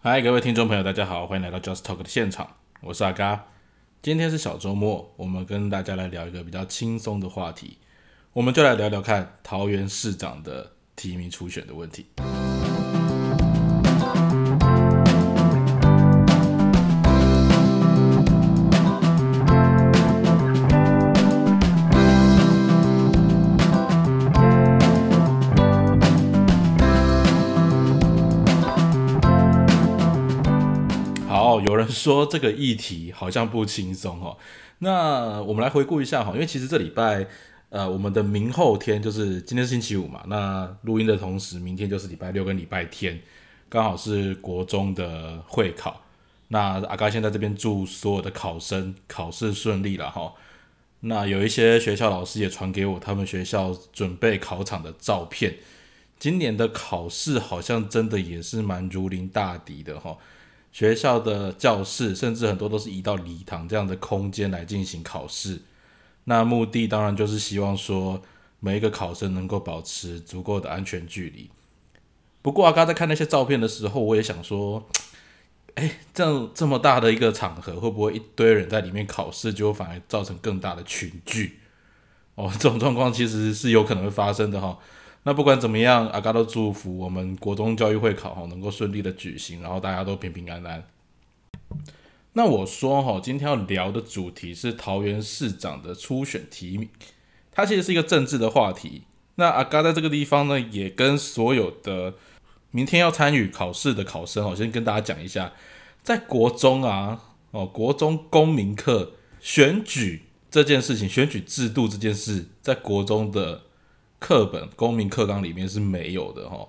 嗨，各位听众朋友，大家好，欢迎来到 Just Talk 的现场，我是阿嘎。今天是小周末，我们跟大家来聊一个比较轻松的话题，我们就来聊聊看桃园市长的提名初选的问题。说这个议题好像不轻松哦。那我们来回顾一下哈，因为其实这礼拜，呃，我们的明后天就是今天是星期五嘛，那录音的同时，明天就是礼拜六跟礼拜天，刚好是国中的会考。那阿嘎现在这边祝所有的考生考试顺利了哈。那有一些学校老师也传给我他们学校准备考场的照片，今年的考试好像真的也是蛮如临大敌的哈。学校的教室，甚至很多都是移到礼堂这样的空间来进行考试。那目的当然就是希望说，每一个考生能够保持足够的安全距离。不过啊，刚在看那些照片的时候，我也想说，哎，这样这么大的一个场合，会不会一堆人在里面考试，就反而造成更大的群聚？哦，这种状况其实是有可能会发生的哈。那不管怎么样，阿嘎都祝福我们国中教育会考哈能够顺利的举行，然后大家都平平安安。那我说哈，今天要聊的主题是桃园市长的初选提名，它其实是一个政治的话题。那阿嘎在这个地方呢，也跟所有的明天要参与考试的考生哦，先跟大家讲一下，在国中啊哦，国中公民课选举这件事情，选举制度这件事，在国中的。课本公民课纲里面是没有的哈，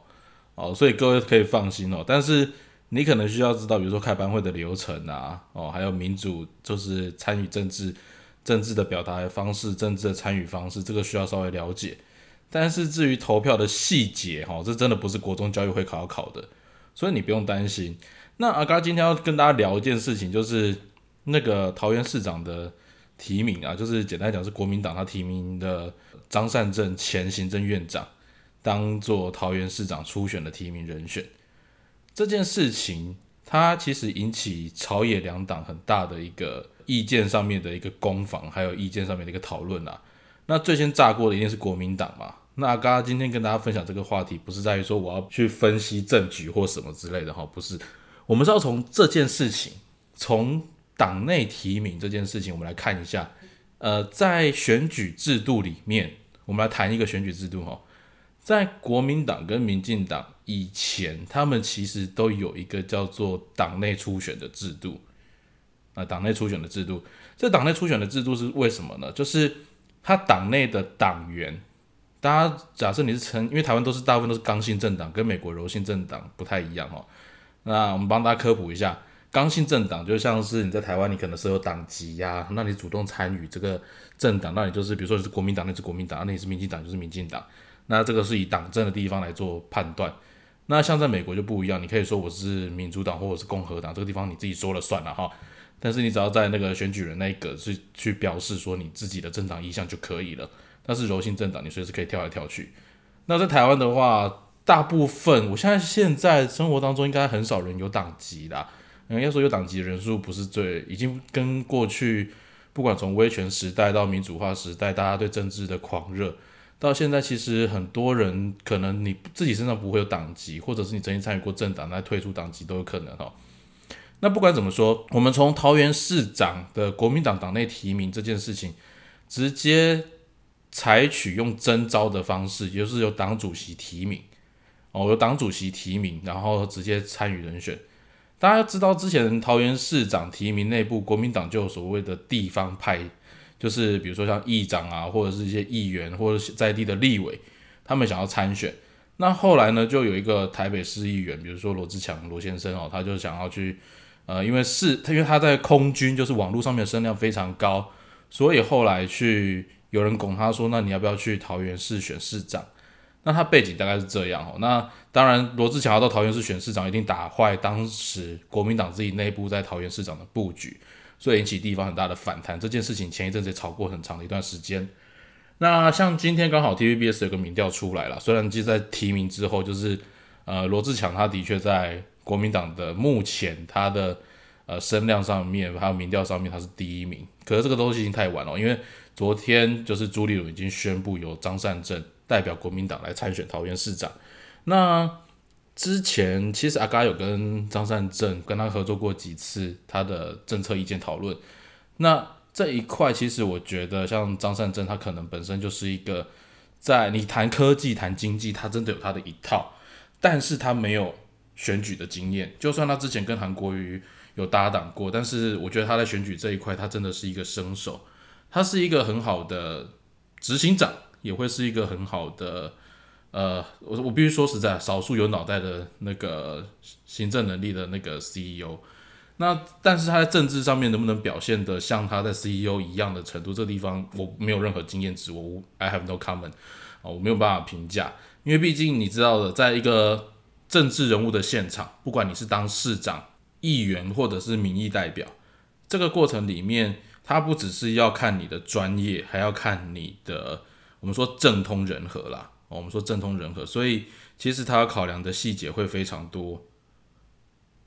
哦，所以各位可以放心哦。但是你可能需要知道，比如说开班会的流程啊，哦，还有民主就是参与政治、政治的表达方式、政治的参与方式，这个需要稍微了解。但是至于投票的细节哈，这真的不是国中教育会考要考的，所以你不用担心。那阿嘎今天要跟大家聊一件事情，就是那个桃园市长的提名啊，就是简单讲是国民党他提名的。张善政前行政院长当做桃园市长初选的提名人选，这件事情，它其实引起朝野两党很大的一个意见上面的一个攻防，还有意见上面的一个讨论啊。那最先炸锅的一定是国民党嘛。那刚刚今天跟大家分享这个话题，不是在于说我要去分析政局或什么之类的哈，不是，我们是要从这件事情，从党内提名这件事情，我们来看一下。呃，在选举制度里面，我们来谈一个选举制度哈。在国民党跟民进党以前，他们其实都有一个叫做党内初选的制度。啊，党内初选的制度，这党内初选的制度是为什么呢？就是他党内的党员，大家假设你是成，因为台湾都是大部分都是刚性政党，跟美国柔性政党不太一样哦。那我们帮大家科普一下。刚性政党就像是你在台湾，你可能是有党籍呀，那你主动参与这个政党，那你就是比如说你是国民党，那是国民党；那你是民进党，就是民进党。那这个是以党政的地方来做判断。那像在美国就不一样，你可以说我是民主党或者是共和党，这个地方你自己说了算了哈。但是你只要在那个选举人那一格是去表示说你自己的政党意向就可以了。但是柔性政党你随时可以跳来跳去。那在台湾的话，大部分我现在现在生活当中应该很少人有党籍啦。应该说有党籍人数不是最，已经跟过去不管从威权时代到民主化时代，大家对政治的狂热，到现在其实很多人可能你自己身上不会有党籍，或者是你曾经参与过政党，那退出党籍都有可能哈。那不管怎么说，我们从桃园市长的国民党党内提名这件事情，直接采取用征召的方式，也就是由党主席提名，哦，由党主席提名，然后直接参与人选。大家知道，之前桃园市长提名内部，国民党就有所谓的地方派，就是比如说像议长啊，或者是一些议员，或者在地的立委，他们想要参选。那后来呢，就有一个台北市议员，比如说罗志强罗先生哦，他就想要去，呃，因为是他，因为他在空军，就是网络上面的声量非常高，所以后来去有人拱他说，那你要不要去桃园市选市长？那他背景大概是这样哦。那当然，罗志强要到桃园市选市长，一定打坏当时国民党自己内部在桃园市长的布局，所以引起地方很大的反弹。这件事情前一阵子也吵过很长的一段时间。那像今天刚好 TVBS 有个民调出来了，虽然就在提名之后，就是呃罗志强他的确在国民党的目前他的呃声量上面，还有民调上面，他是第一名。可是这个东西已经太晚了，因为昨天就是朱立伦已经宣布由张善政代表国民党来参选桃园市长。那之前其实阿嘎有跟张善政跟他合作过几次他的政策意见讨论。那这一块其实我觉得像张善政他可能本身就是一个在你谈科技谈经济，他真的有他的一套，但是他没有选举的经验。就算他之前跟韩国瑜有搭档过，但是我觉得他在选举这一块他真的是一个生手。他是一个很好的执行长，也会是一个很好的。呃，我我必须说实在，少数有脑袋的那个行政能力的那个 CEO，那但是他在政治上面能不能表现的像他在 CEO 一样的程度，这地方我没有任何经验值，我 I have no comment 啊，我没有办法评价，因为毕竟你知道的，在一个政治人物的现场，不管你是当市长、议员或者是民意代表，这个过程里面，他不只是要看你的专业，还要看你的我们说政通人和啦。我们说政通人和，所以其实他考量的细节会非常多。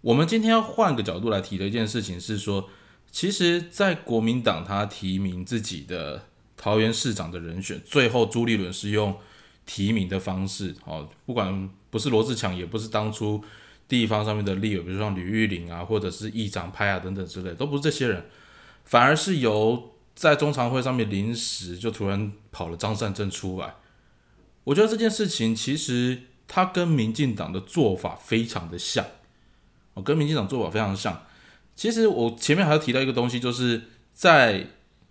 我们今天要换个角度来提的一件事情是说，其实，在国民党他提名自己的桃园市长的人选，最后朱立伦是用提名的方式，哦，不管不是罗志强，也不是当初地方上面的立委，比如说吕玉玲啊，或者是议长派啊等等之类，都不是这些人，反而是由在中常会上面临时就突然跑了张善政出来。我觉得这件事情其实它跟民进党的做法非常的像，哦，跟民进党做法非常像。其实我前面还要提到一个东西，就是在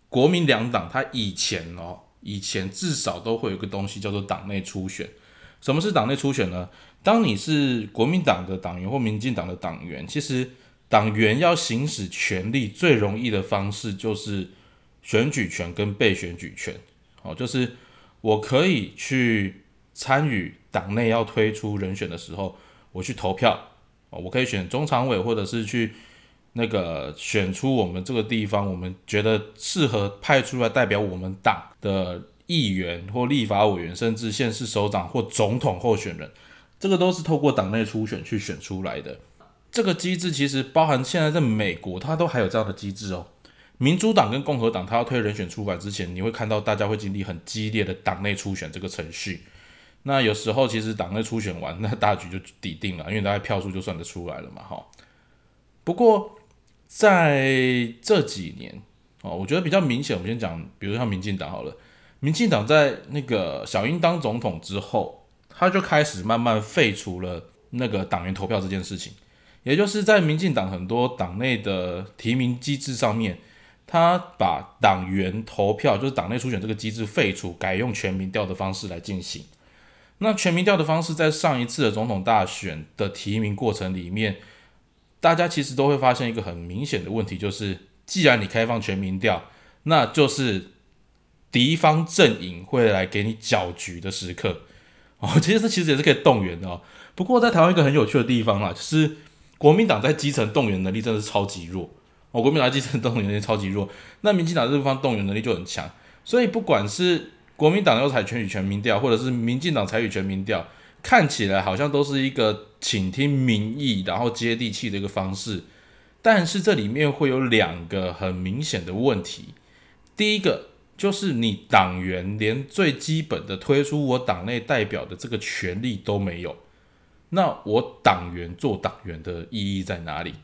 国民两党，它以前哦，以前至少都会有一个东西叫做党内初选。什么是党内初选呢？当你是国民党的党员或民进党的党员，其实党员要行使权力最容易的方式就是选举权跟被选举权，哦，就是。我可以去参与党内要推出人选的时候，我去投票哦，我可以选中常委，或者是去那个选出我们这个地方我们觉得适合派出来代表我们党的议员或立法委员，甚至县市首长或总统候选人，这个都是透过党内初选去选出来的。这个机制其实包含现在在美国，它都还有这样的机制哦。民主党跟共和党，他要推人选出来之前，你会看到大家会经历很激烈的党内初选这个程序。那有时候其实党内初选完，那大局就抵定了，因为大家票数就算得出来了嘛，哈。不过在这几年哦，我觉得比较明显，我们先讲，比如像民进党好了，民进党在那个小英当总统之后，他就开始慢慢废除了那个党员投票这件事情，也就是在民进党很多党内的提名机制上面。他把党员投票，就是党内初选这个机制废除，改用全民调的方式来进行。那全民调的方式，在上一次的总统大选的提名过程里面，大家其实都会发现一个很明显的问题，就是既然你开放全民调，那就是敌方阵营会来给你搅局的时刻。哦，其实这其实也是可以动员的哦。不过在台湾一个很有趣的地方啦，就是国民党在基层动员能力真的是超级弱。我国民党基层动员能力超级弱，那民进党这方动员能力就很强，所以不管是国民党要采全举全民调，或者是民进党采取全民调，看起来好像都是一个倾听民意，然后接地气的一个方式。但是这里面会有两个很明显的问题，第一个就是你党员连最基本的推出我党内代表的这个权利都没有，那我党员做党员的意义在哪里？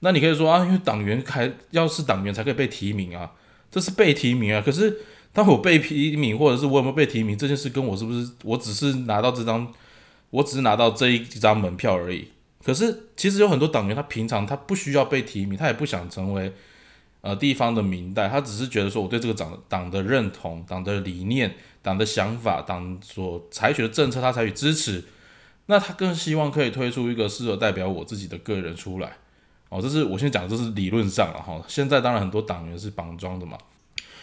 那你可以说啊，因为党员还要是党员才可以被提名啊，这是被提名啊。可是当我被提名，或者是我有没有被提名这件事，跟我是不是我只是拿到这张，我只是拿到这一张门票而已。可是其实有很多党员，他平常他不需要被提名，他也不想成为呃地方的民代，他只是觉得说我对这个党党的认同、党的理念、党的想法、党所采取的政策，他采取支持。那他更希望可以推出一个适合代表我自己的个人出来。哦，这是我先讲，这是理论上了哈。现在当然很多党员是绑装的嘛。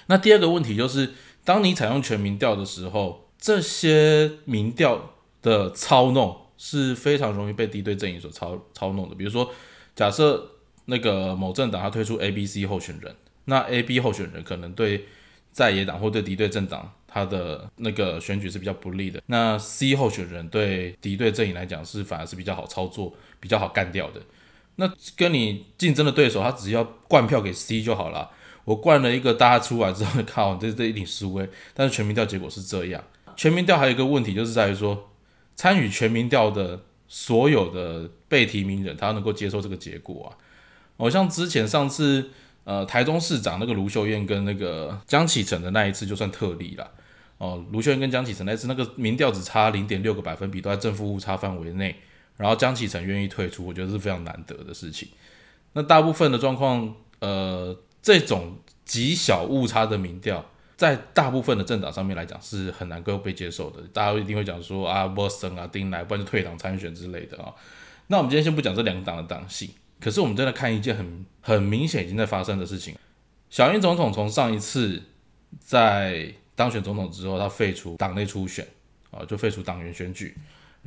那第二个问题就是，当你采用全民调的时候，这些民调的操弄是非常容易被敌对阵营所操操弄的。比如说，假设那个某政党他推出 A、B、C 候选人，那 A、B 候选人可能对在野党或对敌对政党，他的那个选举是比较不利的。那 C 候选人对敌对阵营来讲是反而是比较好操作、比较好干掉的。那跟你竞争的对手，他只要灌票给 C 就好了。我灌了一个，大家出来之后，靠，这这一定输诶。但是全民调结果是这样。全民调还有一个问题，就是在于说，参与全民调的所有的被提名人，他能够接受这个结果啊？好像之前上次，呃，台中市长那个卢秀燕跟那个江启臣的那一次就算特例了。哦，卢秀燕跟江启臣那次那个民调只差零点六个百分比，都在正负误差范围内。然后江启臣愿意退出，我觉得是非常难得的事情。那大部分的状况，呃，这种极小误差的民调，在大部分的政党上面来讲是很难够被接受的。大家一定会讲说啊，波森啊，丁来，不然就退党参选之类的啊。那我们今天先不讲这两个党的党性，可是我们再来看一件很很明显已经在发生的事情。小英总统从上一次在当选总统之后，他废除党内初选啊，就废除党员选举。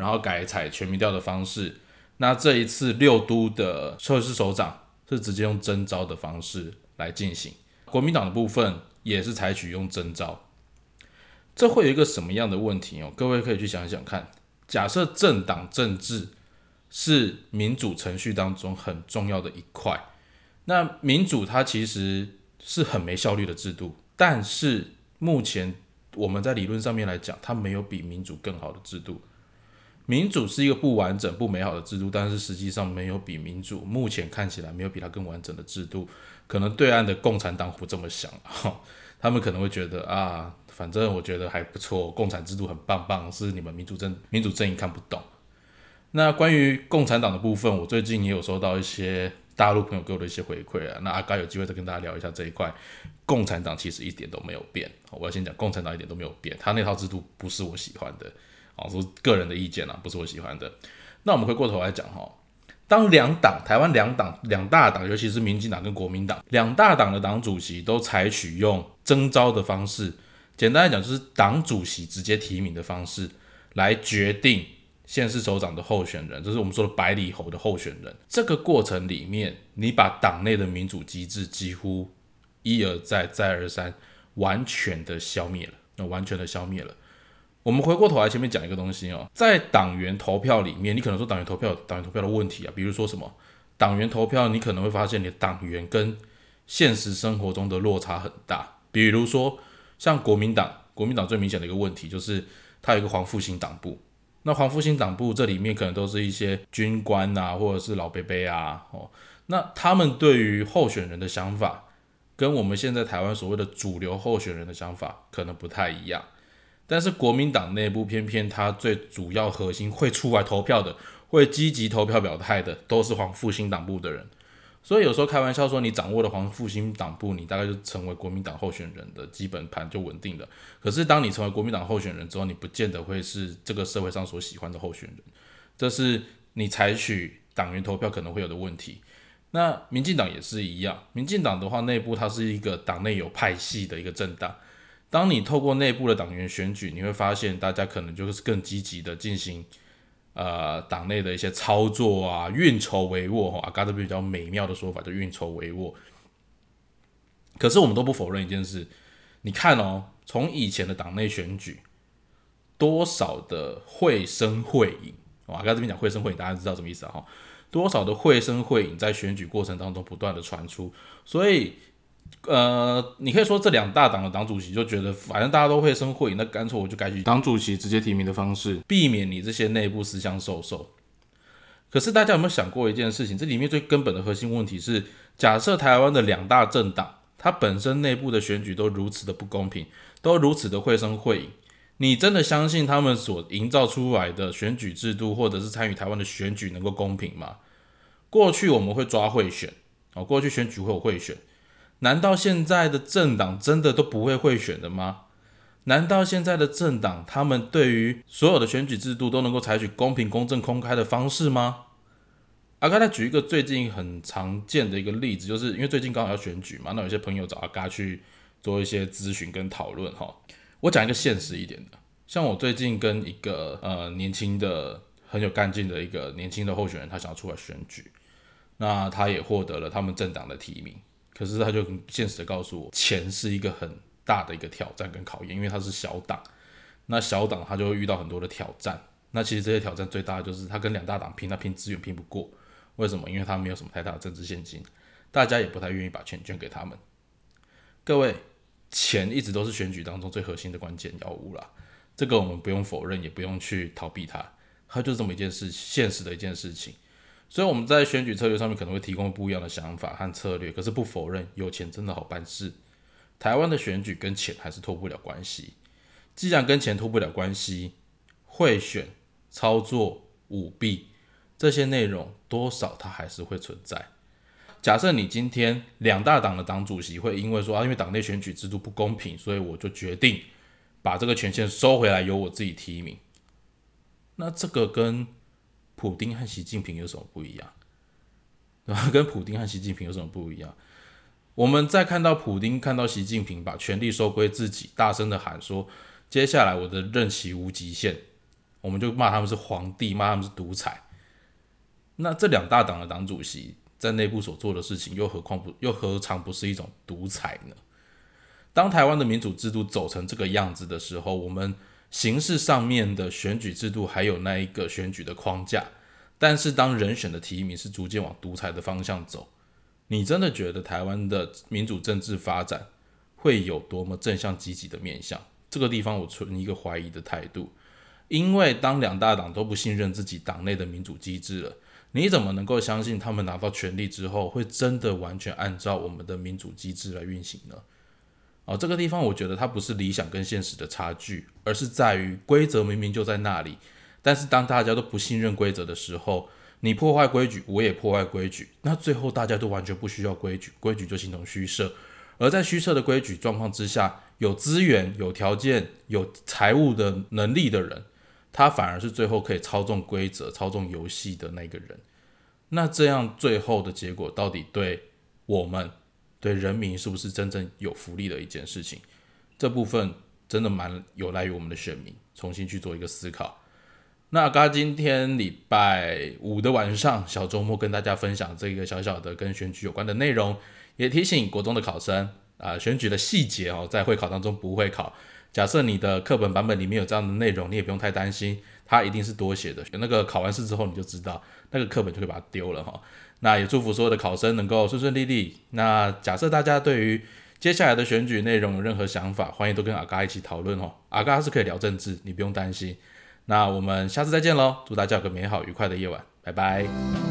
然后改采全民调的方式，那这一次六都的测试首长是直接用征召的方式来进行，国民党的部分也是采取用征召，这会有一个什么样的问题哦？各位可以去想想看，假设政党政治是民主程序当中很重要的一块，那民主它其实是很没效率的制度，但是目前我们在理论上面来讲，它没有比民主更好的制度。民主是一个不完整、不美好的制度，但是实际上没有比民主目前看起来没有比它更完整的制度。可能对岸的共产党不这么想，他们可能会觉得啊，反正我觉得还不错，共产制度很棒棒，是你们民主政民主阵营看不懂。那关于共产党的部分，我最近也有收到一些大陆朋友给我的一些回馈啊。那阿嘎有机会再跟大家聊一下这一块。共产党其实一点都没有变，我要先讲共产党一点都没有变，他那套制度不是我喜欢的。啊，说个人的意见啊，不是我喜欢的。那我们回过头来讲哈，当两党台湾两党两大党，尤其是民进党跟国民党两大党的党主席都采取用征召的方式，简单来讲就是党主席直接提名的方式来决定县市首长的候选人，这是我们说的百里侯的候选人。这个过程里面，你把党内的民主机制几乎一而再再而三完全的消灭了，那完全的消灭了。我们回过头来前面讲一个东西哦，在党员投票里面，你可能说党员投票党员投票的问题啊，比如说什么党员投票，你可能会发现你的党员跟现实生活中的落差很大。比如说像国民党，国民党最明显的一个问题就是它有一个黄复兴党部，那黄复兴党部这里面可能都是一些军官啊，或者是老伯伯啊，哦，那他们对于候选人的想法，跟我们现在台湾所谓的主流候选人的想法可能不太一样。但是国民党内部偏偏他最主要核心会出来投票的，会积极投票表态的，都是黄复兴党部的人。所以有时候开玩笑说，你掌握了黄复兴党部，你大概就成为国民党候选人的基本盘就稳定了。可是当你成为国民党候选人之后，你不见得会是这个社会上所喜欢的候选人，这是你采取党员投票可能会有的问题。那民进党也是一样，民进党的话内部它是一个党内有派系的一个政党。当你透过内部的党员选举，你会发现大家可能就是更积极的进行，呃，党内的一些操作啊，运筹帷幄哈，阿德比较美妙的说法，就运筹帷幄。可是我们都不否认一件事，你看哦，从以前的党内选举，多少的会声会影，阿刚这边讲会声会影，大家知道什么意思啊？哈，多少的会声会影在选举过程当中不断的传出，所以。呃，你可以说这两大党的党主席就觉得，反正大家都会生会，那干脆我就改取党主席直接提名的方式，避免你这些内部私相授受。可是大家有没有想过一件事情？这里面最根本的核心问题是，假设台湾的两大政党，它本身内部的选举都如此的不公平，都如此的会声会影，你真的相信他们所营造出来的选举制度，或者是参与台湾的选举能够公平吗？过去我们会抓贿选，哦，过去选举会有贿选。难道现在的政党真的都不会贿选的吗？难道现在的政党他们对于所有的选举制度都能够采取公平、公正、公开的方式吗？阿嘎再举一个最近很常见的一个例子，就是因为最近刚好要选举嘛，那有些朋友找阿嘎去做一些咨询跟讨论哈。我讲一个现实一点的，像我最近跟一个呃年轻的很有干劲的一个年轻的候选人，他想要出来选举，那他也获得了他们政党的提名。可是他就很现实的告诉我，钱是一个很大的一个挑战跟考验，因为它是小党，那小党他就会遇到很多的挑战。那其实这些挑战最大的就是他跟两大党拼，他拼资源拼不过。为什么？因为他没有什么太大的政治现金，大家也不太愿意把钱捐给他们。各位，钱一直都是选举当中最核心的关键药物啦，这个我们不用否认，也不用去逃避它，它就是这么一件事，现实的一件事情。所以我们在选举策略上面可能会提供不一样的想法和策略，可是不否认有钱真的好办事。台湾的选举跟钱还是脱不了关系。既然跟钱脱不了关系，贿选、操作、舞弊这些内容多少它还是会存在。假设你今天两大党的党主席会因为说啊，因为党内选举制度不公平，所以我就决定把这个权限收回来，由我自己提名。那这个跟普丁和习近平有什么不一样？对吧？跟普丁和习近平有什么不一样？我们在看到普丁、看到习近平把权力收归自己，大声的喊说：“接下来我的任期无极限。”我们就骂他们是皇帝，骂他们是独裁。那这两大党的党主席在内部所做的事情，又何况不又何尝不是一种独裁呢？当台湾的民主制度走成这个样子的时候，我们。形式上面的选举制度还有那一个选举的框架，但是当人选的提名是逐渐往独裁的方向走，你真的觉得台湾的民主政治发展会有多么正向积极的面向？这个地方我存一个怀疑的态度，因为当两大党都不信任自己党内的民主机制了，你怎么能够相信他们拿到权力之后会真的完全按照我们的民主机制来运行呢？哦，这个地方我觉得它不是理想跟现实的差距，而是在于规则明明就在那里，但是当大家都不信任规则的时候，你破坏规矩，我也破坏规矩，那最后大家都完全不需要规矩，规矩就形同虚设。而在虚设的规矩状况之下，有资源、有条件、有财务的能力的人，他反而是最后可以操纵规则、操纵游戏的那个人。那这样最后的结果到底对我们？对人民是不是真正有福利的一件事情？这部分真的蛮有赖于我们的选民重新去做一个思考。那刚今天礼拜五的晚上，小周末跟大家分享这个小小的跟选举有关的内容，也提醒国中的考生啊，选举的细节哦，在会考当中不会考。假设你的课本版本里面有这样的内容，你也不用太担心，它一定是多写的。那个考完试之后你就知道，那个课本就可以把它丢了哈。那也祝福所有的考生能够顺顺利利。那假设大家对于接下来的选举内容有任何想法，欢迎都跟阿嘎一起讨论哦。阿嘎是可以聊政治，你不用担心。那我们下次再见喽，祝大家有个美好愉快的夜晚，拜拜。